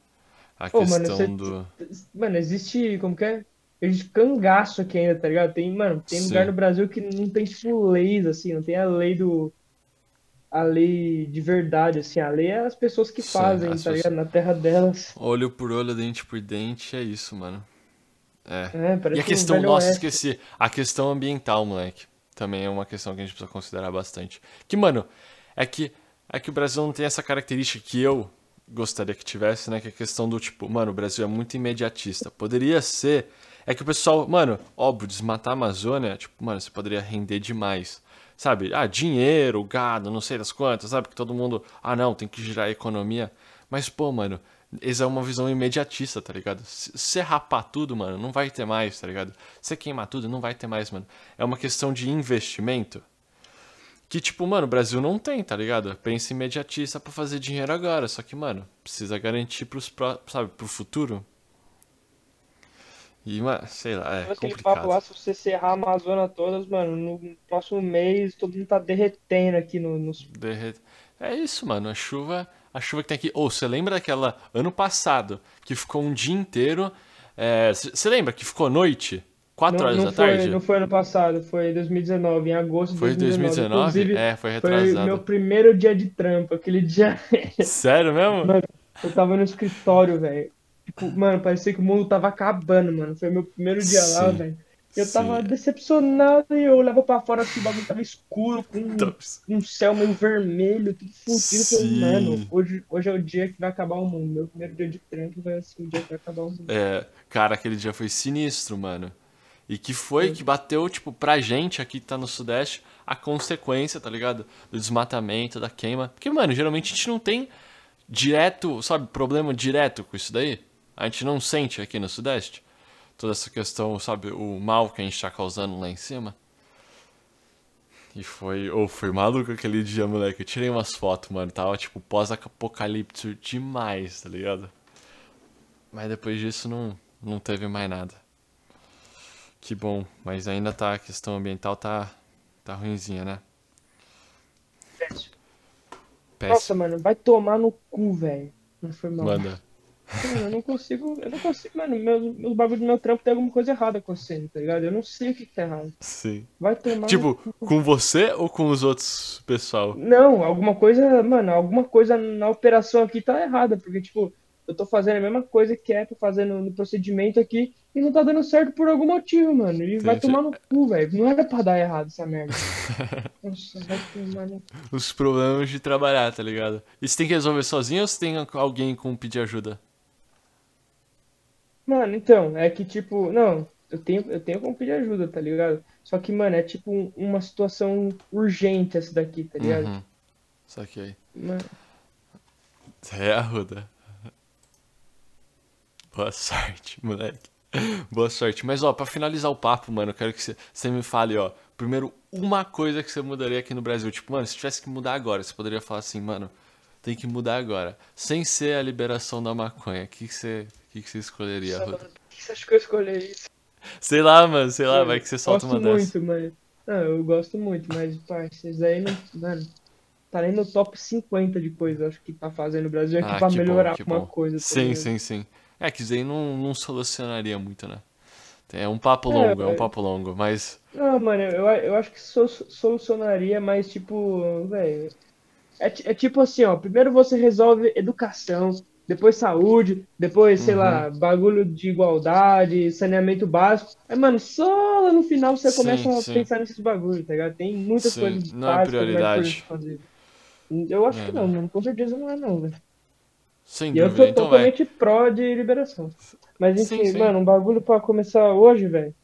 A mano, questão você- do. Mano, existe, como que é? Existe cangaço aqui ainda, tá ligado? Tem, mano, tem lugar Sim. no Brasil que não tem, tipo, leis, assim, não tem a lei do... A lei de verdade, assim, a lei é as pessoas que Sim, fazem, tá ligado? Na terra delas. Olho por olho, dente por dente, é isso, mano. É. É, parece E a um questão, velho nossa, oeste. esqueci. A questão ambiental, moleque. Também é uma questão que a gente precisa considerar bastante. Que, mano, é que, é que o Brasil não tem essa característica que eu gostaria que tivesse, né? Que é a questão do tipo, mano, o Brasil é muito imediatista. Poderia ser. É que o pessoal, mano, óbvio, desmatar a Amazônia, tipo, mano, você poderia render demais. Sabe? Ah, dinheiro, gado, não sei das quantas, sabe? Que todo mundo. Ah, não, tem que girar a economia. Mas, pô, mano, essa é uma visão imediatista, tá ligado? Se rapar tudo, mano, não vai ter mais, tá ligado? Se queimar tudo, não vai ter mais, mano. É uma questão de investimento que, tipo, mano, o Brasil não tem, tá ligado? Pensa imediatista pra fazer dinheiro agora. Só que, mano, precisa garantir pros, pró- sabe, pro futuro. E, mano, sei lá, é Aquele papo lá, complicado. se você serrar a Amazônia todas, mano, no próximo mês todo mundo tá derretendo aqui no, nos... É isso, mano. A chuva, a chuva que tem aqui. Ou você lembra daquela ano passado que ficou um dia inteiro? Você lembra que ficou noite? 4 Não, horas não da foi, tarde? não foi ano passado, foi 2019, em agosto de Foi 2019. 2019? Inclusive, É, foi foi retrasado. meu primeiro dia de trampo. Aquele dia <laughs> Sério mesmo? Mano, eu tava no escritório, velho. Tipo, mano, parecia que o mundo tava acabando, mano. Foi meu primeiro dia lá, Sim, velho. Eu tava sim. decepcionado e eu olhava pra fora assim, o bagulho tava escuro, com um, Então, um céu meio vermelho, tudo fudido. Eu falei, Sim. mano, hoje, hoje é o dia que vai acabar o mundo. Meu primeiro dia de trampo vai ser o dia que vai acabar o mundo. É, cara, aquele dia foi sinistro, mano. E que foi que bateu, tipo, pra gente aqui que tá no Sudeste, a consequência, tá ligado? Do desmatamento, da queima. Porque, mano, geralmente a gente não tem direto, sabe, problema direto com isso daí. A gente não sente aqui no Sudeste. Toda essa questão, sabe, o mal que a gente tá causando lá em cima. E foi, ou foi maluco aquele dia, moleque. Eu tirei umas fotos, mano. Tava, tipo, pós-apocalipse demais, tá ligado? Mas depois disso não, não teve mais nada. Que bom, mas ainda tá, a questão ambiental tá, tá ruinzinha, né? Nossa, Péssimo. mano, vai tomar no cu, velho. Não foi mal. Manda. Mano, eu não consigo, eu não consigo, mano, meus, meus bagulhos do meu trampo tem alguma coisa errada acontecendo, tá ligado? Eu não sei o que que tá errado. Sim. Vai tomar no Tipo, com você ou com os outros pessoal? Não, alguma coisa, mano, alguma coisa na operação aqui tá errada, porque, tipo, eu tô fazendo a mesma coisa que é pra fazer no, procedimento aqui e não tá dando certo por algum motivo, mano. E vai Entendi. tomar no cu, velho. Não era pra dar errado essa merda. <laughs> Nossa, vai tomar no cu. Os problemas de trabalhar, tá ligado? E você tem que resolver sozinho ou você tem alguém com pedir ajuda? Mano, então, é que, tipo, não, eu tenho, eu tenho como pedir ajuda, tá ligado? Só que, mano, é tipo um- uma situação urgente essa daqui, tá ligado? Uhum. Saquei. Mano, É, Arruda. Boa sorte, <laughs> moleque. Boa sorte. Mas, ó, pra finalizar o papo, mano, eu quero que você, você me fale, ó. Primeiro, uma coisa que você mudaria aqui no Brasil. Tipo, mano, se tivesse que mudar agora, você poderia falar assim, mano, tem que mudar agora. Sem ser a liberação da maconha. O que, que, você, o que, que você escolheria, mano, por que você acha que eu escolhi isso? Sei lá, mano, sei lá, Mano, vai que você solta gosto uma dessa. muito, mas. Não, eu gosto muito, mas, parça, aí não. Mano, tá nem no top 50 de coisas, acho que tá fazendo no Brasil aqui Ah, pra bom, melhorar que alguma bom. coisa. tá Sim, sim, sim. É que isso aí não, não solucionaria muito, né? É um papo É, longo, é um mas- papo longo, mas. Não, mano, eu, eu acho que so- solucionaria, mas tipo, velho. É, é tipo assim, ó. Primeiro você resolve educação, depois saúde, depois, sei Uhum. lá, bagulho de igualdade, saneamento básico. Aí, mano, só lá no final você Sim, começa a sim. pensar nesses bagulhos, tá ligado? Tem muitas Sim, coisas não é básicas mais prioridade. fazer. Eu acho É, que não, mano. Com certeza não é, não, velho. Sem E eu dúvida, sou então vai. totalmente pró de liberação. Mas enfim, mano, um bagulho pra começar hoje, velho.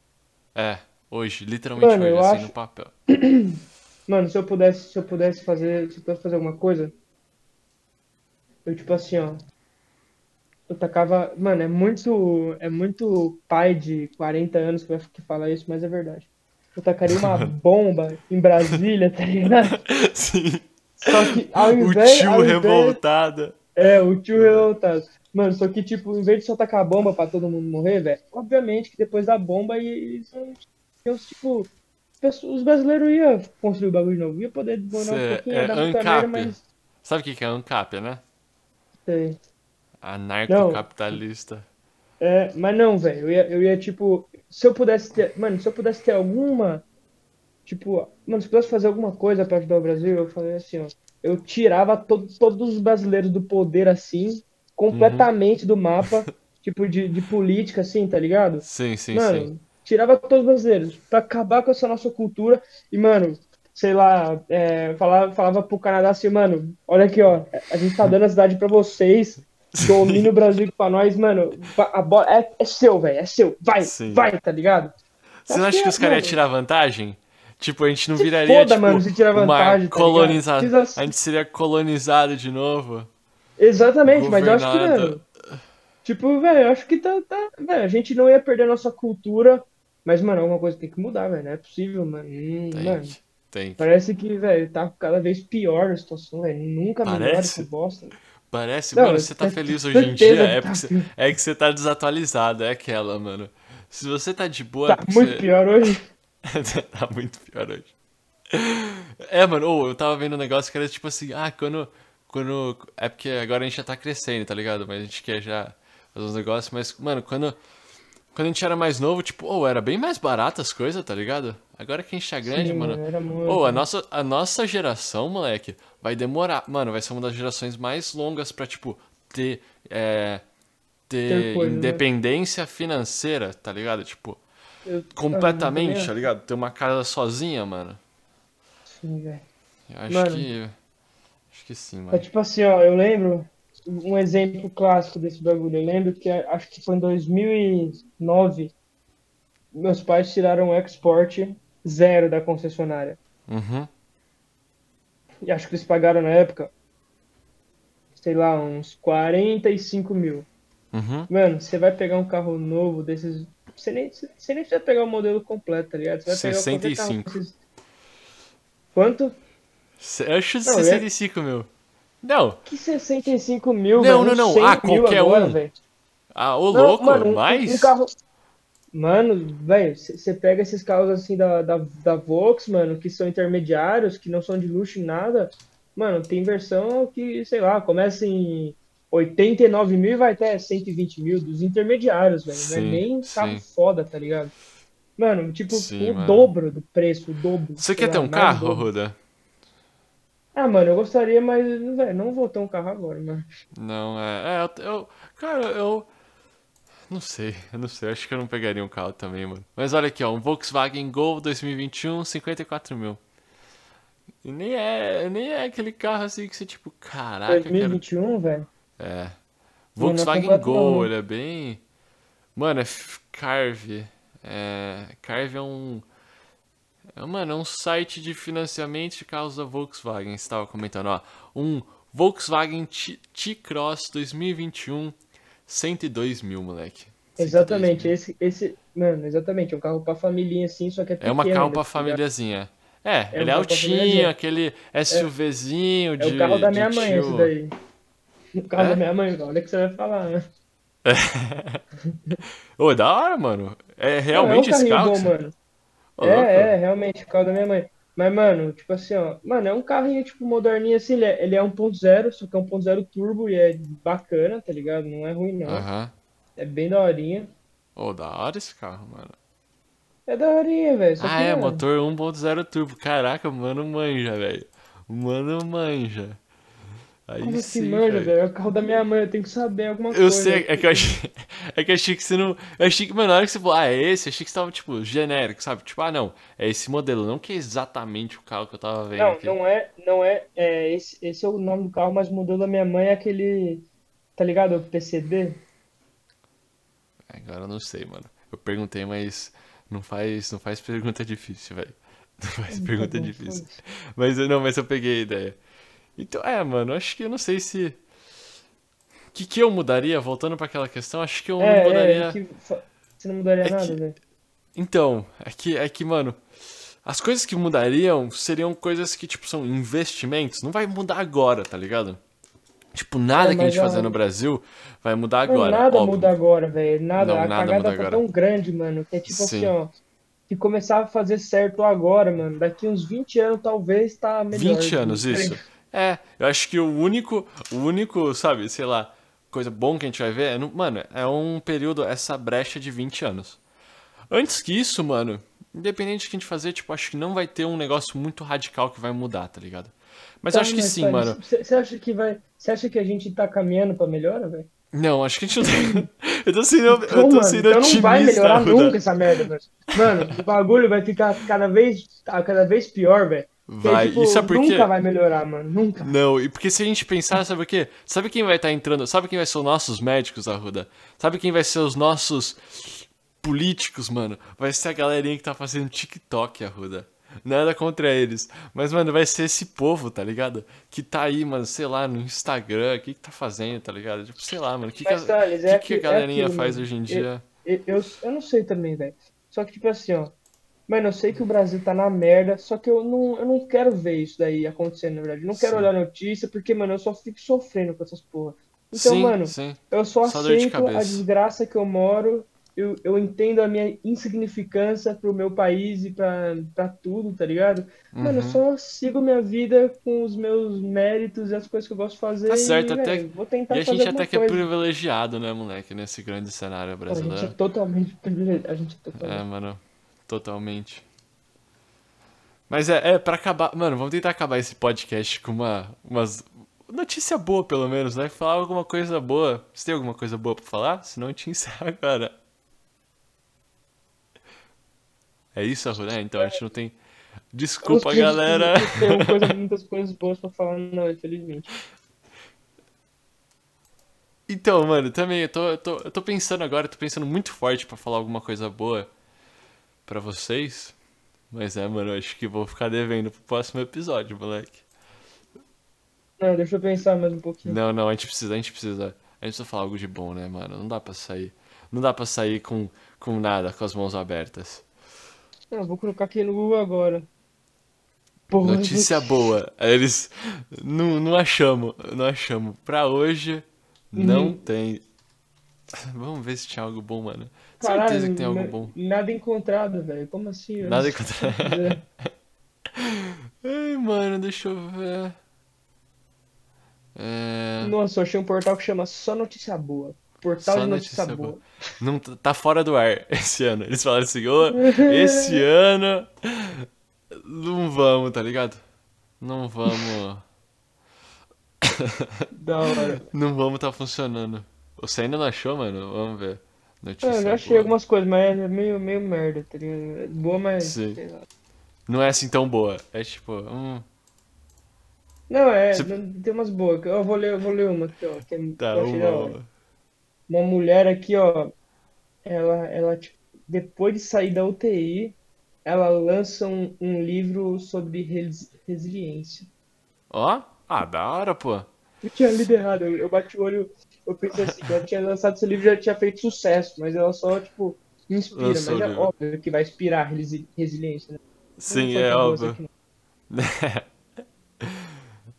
É, hoje, literalmente Mano, hoje, eu assim, acho- no papel. <coughs> Mano, se eu pudesse, se eu pudesse fazer, se eu pudesse fazer alguma coisa, eu tipo assim, ó, eu tacava, mano, é muito, é muito pai de 40 anos que vai que fala isso, mas é verdade. eu tacaria uma <laughs> bomba em Brasília, tá ligado? <laughs> Sim. Só que ao O invés. tio ao invés- revoltado. É, o tio revoltado. Mano, só que, tipo, em vez de só tacar a bomba pra todo mundo morrer, velho, obviamente que depois da bomba eles iam, tipo, os brasileiros iam construir o bagulho de novo. Ia poder demorar um pouquinho, é ia dar muita ANCAP. merda, mas. Sabe o que que é ANCAP, né? Sei. Anarcocapitalista. É, mas não, velho, eu ia, eu ia, tipo, se eu pudesse ter, mano, se eu pudesse ter alguma, tipo, mano, se eu pudesse fazer alguma coisa pra ajudar o Brasil, eu falei assim, ó, eu tirava to- todos os brasileiros do poder, assim, completamente do mapa, <laughs> tipo, de, de política, assim, tá ligado? Sim, sim, Mano, sim. tirava todos os brasileiros pra acabar com essa nossa cultura e, mano, sei lá, é, falava, falava pro Canadá assim, mano, olha aqui, ó, a gente tá dando a cidade pra vocês, domina o Brasil pra nós, mano, a bola é, é seu, velho, é seu, vai, Sim. vai, tá ligado? Você não acha que os caras iam tirar vantagem? Tipo, a gente não Se viraria, foda, tipo, mano, se tirar vantagem, tá. Precisa- A gente seria colonizado de novo. Exatamente, mas eu acho que, Governado. mano, tipo, velho, eu acho que tá, tá, velho, a gente não ia perder a nossa cultura, mas, mano, alguma coisa tem que mudar, velho, não é possível, mano, Hum, Tem mano. que, tem que. Parece que, velho, tá cada vez pior a situação, velho. Nunca melhora essa bosta. Parece, Não, mano, você tá feliz hoje em dia, é tá você, é que você tá desatualizado, é aquela, mano. Se você tá de boa, é Tá porque muito você- pior hoje. <laughs> tá muito pior hoje. É, mano, ou eu tava vendo um negócio que era tipo assim, ah, quando, quando. É porque agora a gente já tá crescendo, tá ligado? Mas a gente quer já fazer uns negócios, mas, mano, quando. Quando a gente era mais novo, tipo, ou era bem mais barato as coisas, tá ligado? Agora que a gente tá grande, Sim, mano. Ou a nossa, a nossa geração, moleque, vai demorar. Mano, vai ser uma das gerações mais longas pra, tipo, ter. É, ter coisa, né? independência financeira, tá ligado? Tipo, Eu- completamente, Ah, tá ligado? Ter uma casa sozinha, mano. Sim, velho. Eu acho Mano. que. Acho que sim, É mano. tipo assim, ó, eu lembro um exemplo clássico desse bagulho. Eu lembro que acho que foi em 2009, meus pais tiraram o export zero da concessionária. Uhum. E acho que eles pagaram na época, sei lá, uns 45 mil. Uhum. Mano, você vai pegar um carro novo desses. Você nem, você nem precisa pegar o modelo completo, tá ligado? Você vai pegar qualquer carro 65. desses- Quanto? Acho Não, é- 65 mil. Não. Que 65 mil, Não, velho? não, não. 100 Ah, qualquer agora, um. velho. Ah, ô Não, louco, mano, um- mais? Um carro. Mano, velho, você pega esses carros assim da, da, da Volks, mano, que são intermediários, que não são de luxo em nada. Mano, tem versão que, sei lá, começa em 89 mil e vai até 120 mil dos intermediários, velho. Não é nem carro sim. foda, tá ligado? Mano, tipo, Sim, o mano. dobro do preço, o dobro. Você sei quer lá, ter um carro. Ruda? Ah, mano, eu gostaria, mas, velho, não vou ter um carro agora, mano. Não, é. é, eu, Cara, eu. Não sei, eu não sei. Acho que eu não pegaria um carro também, mano. Mas olha aqui, ó. Um Volkswagen Gol 2021, 54 mil. E nem é, nem é aquele carro assim que você, tipo, caraca, eu quero 2021, velho. É. É Volkswagen Gol, ele é bem. Mano, é Carve. É. Carve é um. É, mano, é um site de financiamento de carros da Volkswagen. Você tava comentando, ó. Um Volkswagen T-Cross 2021, 102 mil, moleque. 102 Exatamente, mil. esse, esse, mano, exatamente, é um carro pra família assim, só que é É uma pequeno, carro pra tá famíliazinha. É, É ele é altinho, aquele SUVzinho É de. o carro da minha mãe, esse tio. daí. <laughs> O carro É? da minha mãe, olha o que você vai falar, né? <laughs> Ô, da hora, mano. É Não, realmente é um esse carro? bom, você- mano. Louco. É, é, realmente, o carro da minha mãe. Mas, mano, tipo assim, ó, mano, é um carrinho, tipo, moderninho assim, ele é, ele é 1.0, só que é 1.0 turbo e é bacana, tá ligado? Não é ruim, não. Aham. É bem daorinha. Ô, da hora esse carro, mano. É daorinha, velho. Ah, que, é, mano, motor 1.0 turbo. Caraca, mano manja, velho. Mano manja. Aí Como assim, sim, manja, velho. É o carro da minha mãe, eu tenho que saber alguma Eu coisa. sei, é que eu achei. <laughs> É que eu achei que você não. Eu achei que, mano, na hora que você falou, ah, é esse, eu achei que você tava, tipo, genérico, sabe? Tipo, ah, não, é esse modelo, não que é exatamente o carro que eu tava vendo Não, aqui. não é, não é, é esse, esse é o nome do carro, mas o modelo da minha mãe é aquele, tá ligado? O PCD? Agora eu não sei, mano. Eu perguntei, mas não faz, não faz pergunta <laughs> difícil, velho. Não faz pergunta difícil. Mas eu não, mas eu peguei a ideia. Então, é, mano, acho que eu não sei se. O que, que eu mudaria, voltando pra aquela questão, acho que eu É, não mudaria. é, que você não mudaria É nada, que- velho. Então, é que, é que, mano, as coisas que mudariam seriam coisas que, tipo, são investimentos. Não vai mudar agora, tá ligado? Tipo, nada É, que a gente mas, fazer no Brasil vai mudar agora. nada óbvio. muda agora, velho. Nada. Não, a nada cagada muda tá agora. tão grande, mano, que é tipo Sim. assim, ó. Se começar a fazer certo agora, mano, daqui uns 20 anos talvez tá melhor. 20 anos, isso. É, eu acho que o único, o único, sabe, sei lá, coisa bom que a gente vai ver é, no- mano, é um período, essa brecha de 20 anos. Antes que isso, mano, independente do que a gente fazer, tipo, acho que não vai ter um negócio muito radical que vai mudar, tá ligado? Mas eu Tá, acho que sim, mano. Você acha que vai. Você acha que a gente tá caminhando pra melhora, velho? Não, acho que a gente não tá... <laughs> Eu tô sendo, eu Então, tô mano, sendo então não vai melhorar nunca essa merda, mano. Mano, o bagulho vai ficar cada vez, tá cada vez pior, velho. Vai. tipo, E sabe por quê? Nunca vai melhorar, mano. Nunca. Não, e porque se a gente pensar, sabe o quê? Sabe quem vai estar entrando? Sabe quem vai ser os nossos médicos, Arruda? Sabe quem vai ser os nossos políticos, mano? Vai ser a galerinha que tá fazendo TikTok, Arruda. Nada contra eles. Mas, mano, vai ser esse povo, tá ligado? Que tá aí, mano, sei lá, no Instagram, o que que tá fazendo, tá ligado? Tipo, sei lá, mano, o que, que, Mas, a, Thales, que, é que a aqui- é galerinha aquilo, faz mano. hoje em dia? Eu, eu, eu não sei também, velho. Só que, tipo assim, ó. Mano, eu sei que o Brasil tá na merda, só que eu não, eu não quero ver isso daí acontecendo, na verdade. Eu não quero Sim. olhar notícia, porque, mano, eu só fico sofrendo com essas porra. Então, sim, mano, sim. eu só Só dor de aceito a desgraça que eu moro. Eu, eu entendo a minha insignificância pro meu país e pra, pra tudo, tá ligado? Mano, eu Uhum. só sigo minha vida com os meus méritos e as coisas que eu gosto de fazer. Tá certo, e, até- velho, vou tentar E a gente até que é coisa. privilegiado, né, moleque, nesse grande cenário Pô, A gente é brasileiro. totalmente privilegiado. A gente é totalmente. É, mano, totalmente. Mas é, é, pra acabar. Mano, vamos tentar acabar esse podcast com uma. Umas. Notícia boa, pelo menos, né? Falar alguma coisa boa. Você tem alguma coisa boa pra falar? Senão a gente encerra <laughs> agora. É isso, Arru, né? Então a gente não tem. Desculpa, Eu galera. Tem coisa, muitas coisas boas pra falar, não, infelizmente. Então, mano, também eu tô, eu tô, eu tô pensando agora, eu tô pensando muito forte pra falar alguma coisa boa pra vocês. Mas é, mano, eu acho que vou ficar devendo pro próximo episódio, moleque. Não, deixa eu pensar mais um pouquinho. Não, não, a gente precisa, a gente precisa. A gente precisa falar algo de bom, né, mano? Não dá pra sair. Não dá pra sair com, com nada, com as mãos abertas. Não, eu vou colocar aqui no Google agora. Porra, Notícia boa. Aí Eles. Não, não achamos, não achamos. Pra hoje, não Uhum. tem. Vamos ver se tinha algo bom, mano. Caralho, Certeza que tem algo bom. Nada encontrado, velho. Como assim? Eu Nada encontrado. <laughs> Ai, mano, deixa eu ver. É. Nossa, eu achei um portal que chama Só Notícia Boa. Portal Só de notícia, notícia boa. boa. Não, tá fora do ar <laughs> esse ano. Eles falaram assim, ô, <laughs> esse ano não vamos, tá ligado? Não vamos. Da hora. Não vamos tá funcionando. Você ainda não achou, mano? Vamos ver. Notícia Ah, eu já achei boa. algumas coisas, mas é meio, meio merda, tá ligado? É Boa, mas. Sim. sei lá. Não é assim tão boa. É tipo, hum, Não, é, Você- tem umas boas. Eu vou ler, eu vou ler uma aqui, ó. Que é- tá, uma. Uma mulher aqui, ó, ela, ela tipo, depois de sair da UTI, ela lança um, um livro sobre res- resiliência. Ó, ah, da hora, pô. Eu tinha lido errado, eu, eu bati o olho, eu pensei assim, que ela tinha lançado esse livro e já tinha feito sucesso, mas ela só, tipo, inspira, mas é livro. óbvio que vai inspirar resi- resiliência, né? Sim, é óbvio. <laughs>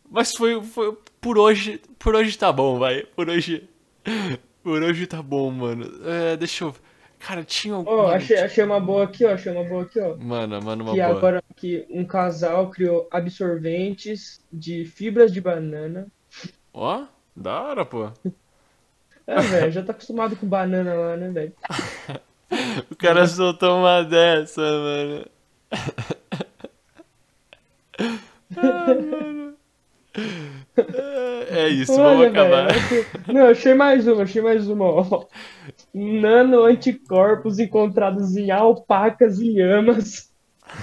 Mas foi, foi. Por hoje. Por hoje tá bom, vai. Por hoje. Por hoje tá bom, mano. É, deixa eu. Cara, tinha algum. Ó, achei, achei uma boa aqui, ó, achei uma boa aqui, ó. Mano, mano, uma Que boa. agora que um casal criou absorventes de fibras de banana. Ó, da hora, pô. <laughs> É, velho, já tá acostumado com banana lá, né, velho? <laughs> O cara soltou uma dessa, mano. Ah, mano. É isso, vamos Olha, acabar. velho, achei- Não, achei mais uma, achei mais uma, ó. Nano-anticorpos encontrados em alpacas e lhamas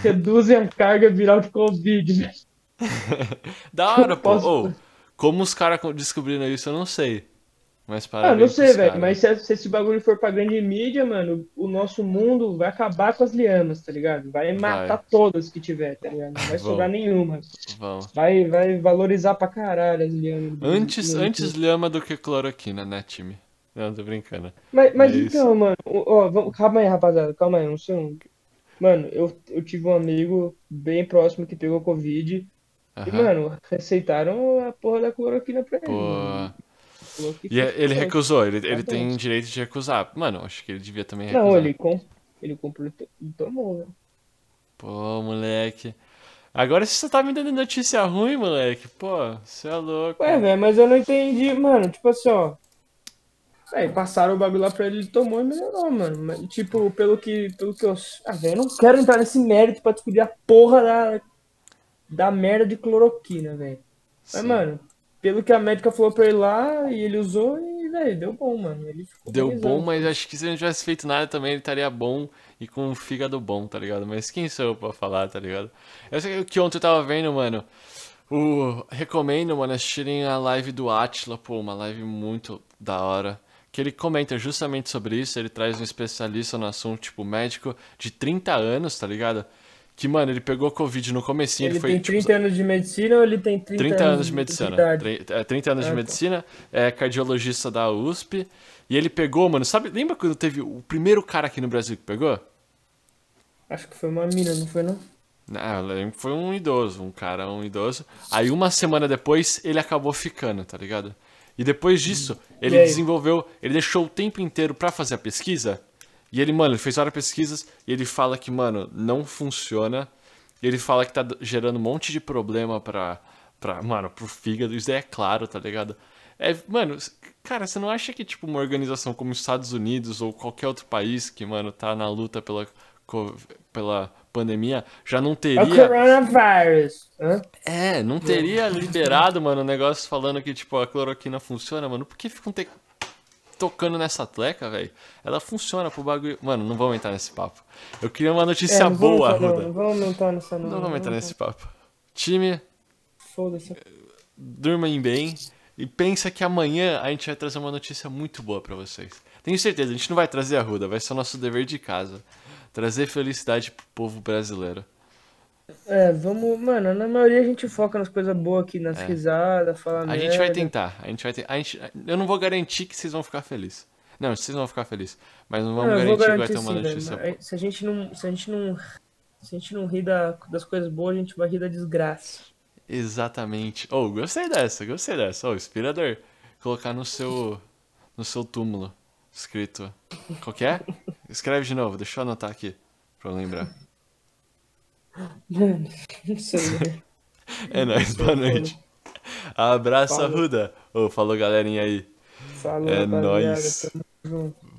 reduzem a carga viral de Covid, velho. <laughs> Da hora, pô. Posso- Ô, como os caras descobriram isso, eu não sei. Mas Ah, parabéns não sei, velho, mas se, se esse bagulho for pra grande mídia, mano, o nosso mundo vai acabar com as lianas, tá ligado? Vai matar todas que tiver, tá ligado? Não vai sobrar nenhuma. Vamos. Vai, vai valorizar pra caralho as lianas. Antes, do- antes lhama do que cloroquina, né, time? Não, tô brincando. Mas, mas Mas- então, mano, ó, vamos, calma aí, rapaziada, calma aí, um segundo. Mano, eu, eu tive um amigo bem próximo que pegou Covid e, Aham. mano, receitaram a porra da cloroquina pra ele, Pô. E é- ele recusou, ele, ele tem direito de recusar. Mano, acho que ele devia também recusar. Não, ele, ele comprou e to- tomou, velho. Pô, moleque. Agora você tá me dando notícia ruim, moleque. Pô, você é louco. Ué, velho, mas eu não entendi, mano, tipo assim, ó. Passaram o bagulho lá pra ele, ele tomou e melhorou, mano. Mas, tipo, pelo que, pelo que eu. Ah, velho, eu não quero entrar nesse mérito pra descobrir a porra da, da merda de cloroquina, velho. Mas, mano, pelo que a médica falou pra ele lá, e ele usou, e, velho, deu bom, mano. Ele ficou Deu bom, mas acho que se ele não tivesse feito nada também, ele estaria bom e com um fígado bom, tá ligado? Mas quem sou eu pra falar, tá ligado? Eu sei que ontem eu tava vendo, mano. O... Recomendo, mano, assistirem a live do Atila, pô, uma live muito da hora. Que ele comenta justamente sobre isso, ele traz um especialista no assunto, tipo, médico de 30 anos, tá ligado? Que, mano, ele pegou Covid no comecinho, ele, Ele foi, tem tipo, 30 anos de medicina ou ele tem 30, 30 anos de medicina. é, 30 anos de Ah, tá. medicina, é cardiologista da USP. E ele pegou, mano, sabe, lembra quando teve o primeiro cara aqui no Brasil que pegou? Acho que foi uma mina, não foi não? Eu lembro que foi um idoso, um cara, um idoso. Aí uma semana depois ele acabou ficando, tá ligado? E depois disso, ele E aí? desenvolveu, ele deixou o tempo inteiro pra fazer a pesquisa. E ele, mano, ele fez várias pesquisas e ele fala que, mano, não funciona. E ele fala que tá gerando um monte de problema pra, pra mano, pro fígado. Isso daí é claro, tá ligado? É, mano, cara, você não acha que, tipo, uma organização como os Estados Unidos ou qualquer outro país que, mano, tá na luta pela, pela pandemia, já não É o teria. coronavírus. Hã? É, não teria liberado, mano, o negócio falando que, tipo, a cloroquina funciona, mano. Por que ficam te- tocando nessa tleca, velho? Ela funciona pro bagulho. Mano, não vamos entrar nesse papo. Eu queria uma É, notícia não vamos boa, entrar, não, Ruda. não vamos entrar nessa não. Não vamos entrar não nesse papo. Time, Foda-se. durmam bem e pensa que amanhã a gente vai trazer uma notícia muito boa pra vocês. Tenho certeza, a gente não vai trazer a Ruda, vai ser o nosso dever de casa. Trazer felicidade pro povo brasileiro. É, vamos, mano, na maioria a gente foca nas coisas boas aqui, nas risadas, falar É. A merda. gente vai tentar, a gente vai ter, a gente, eu não vou garantir que vocês vão ficar felizes. Não, vocês vão ficar felizes, mas não Não, vamos eu vou garantir que vai garantir ter uma sim, notícia. Se a gente não, se a gente não, se a gente não rir da- das coisas boas, a gente vai rir da desgraça. Exatamente. Oh, gostei dessa, gostei dessa. Oh, inspirador. Colocar no seu no seu túmulo escrito. Qual que é? <laughs> Escreve de novo, deixa eu anotar aqui pra eu lembrar. Mano, não sei. É nóis, boa noite. Abraço, Falou. Arruda. Ô, falou galerinha aí. Falou, É nóis. tamo junto.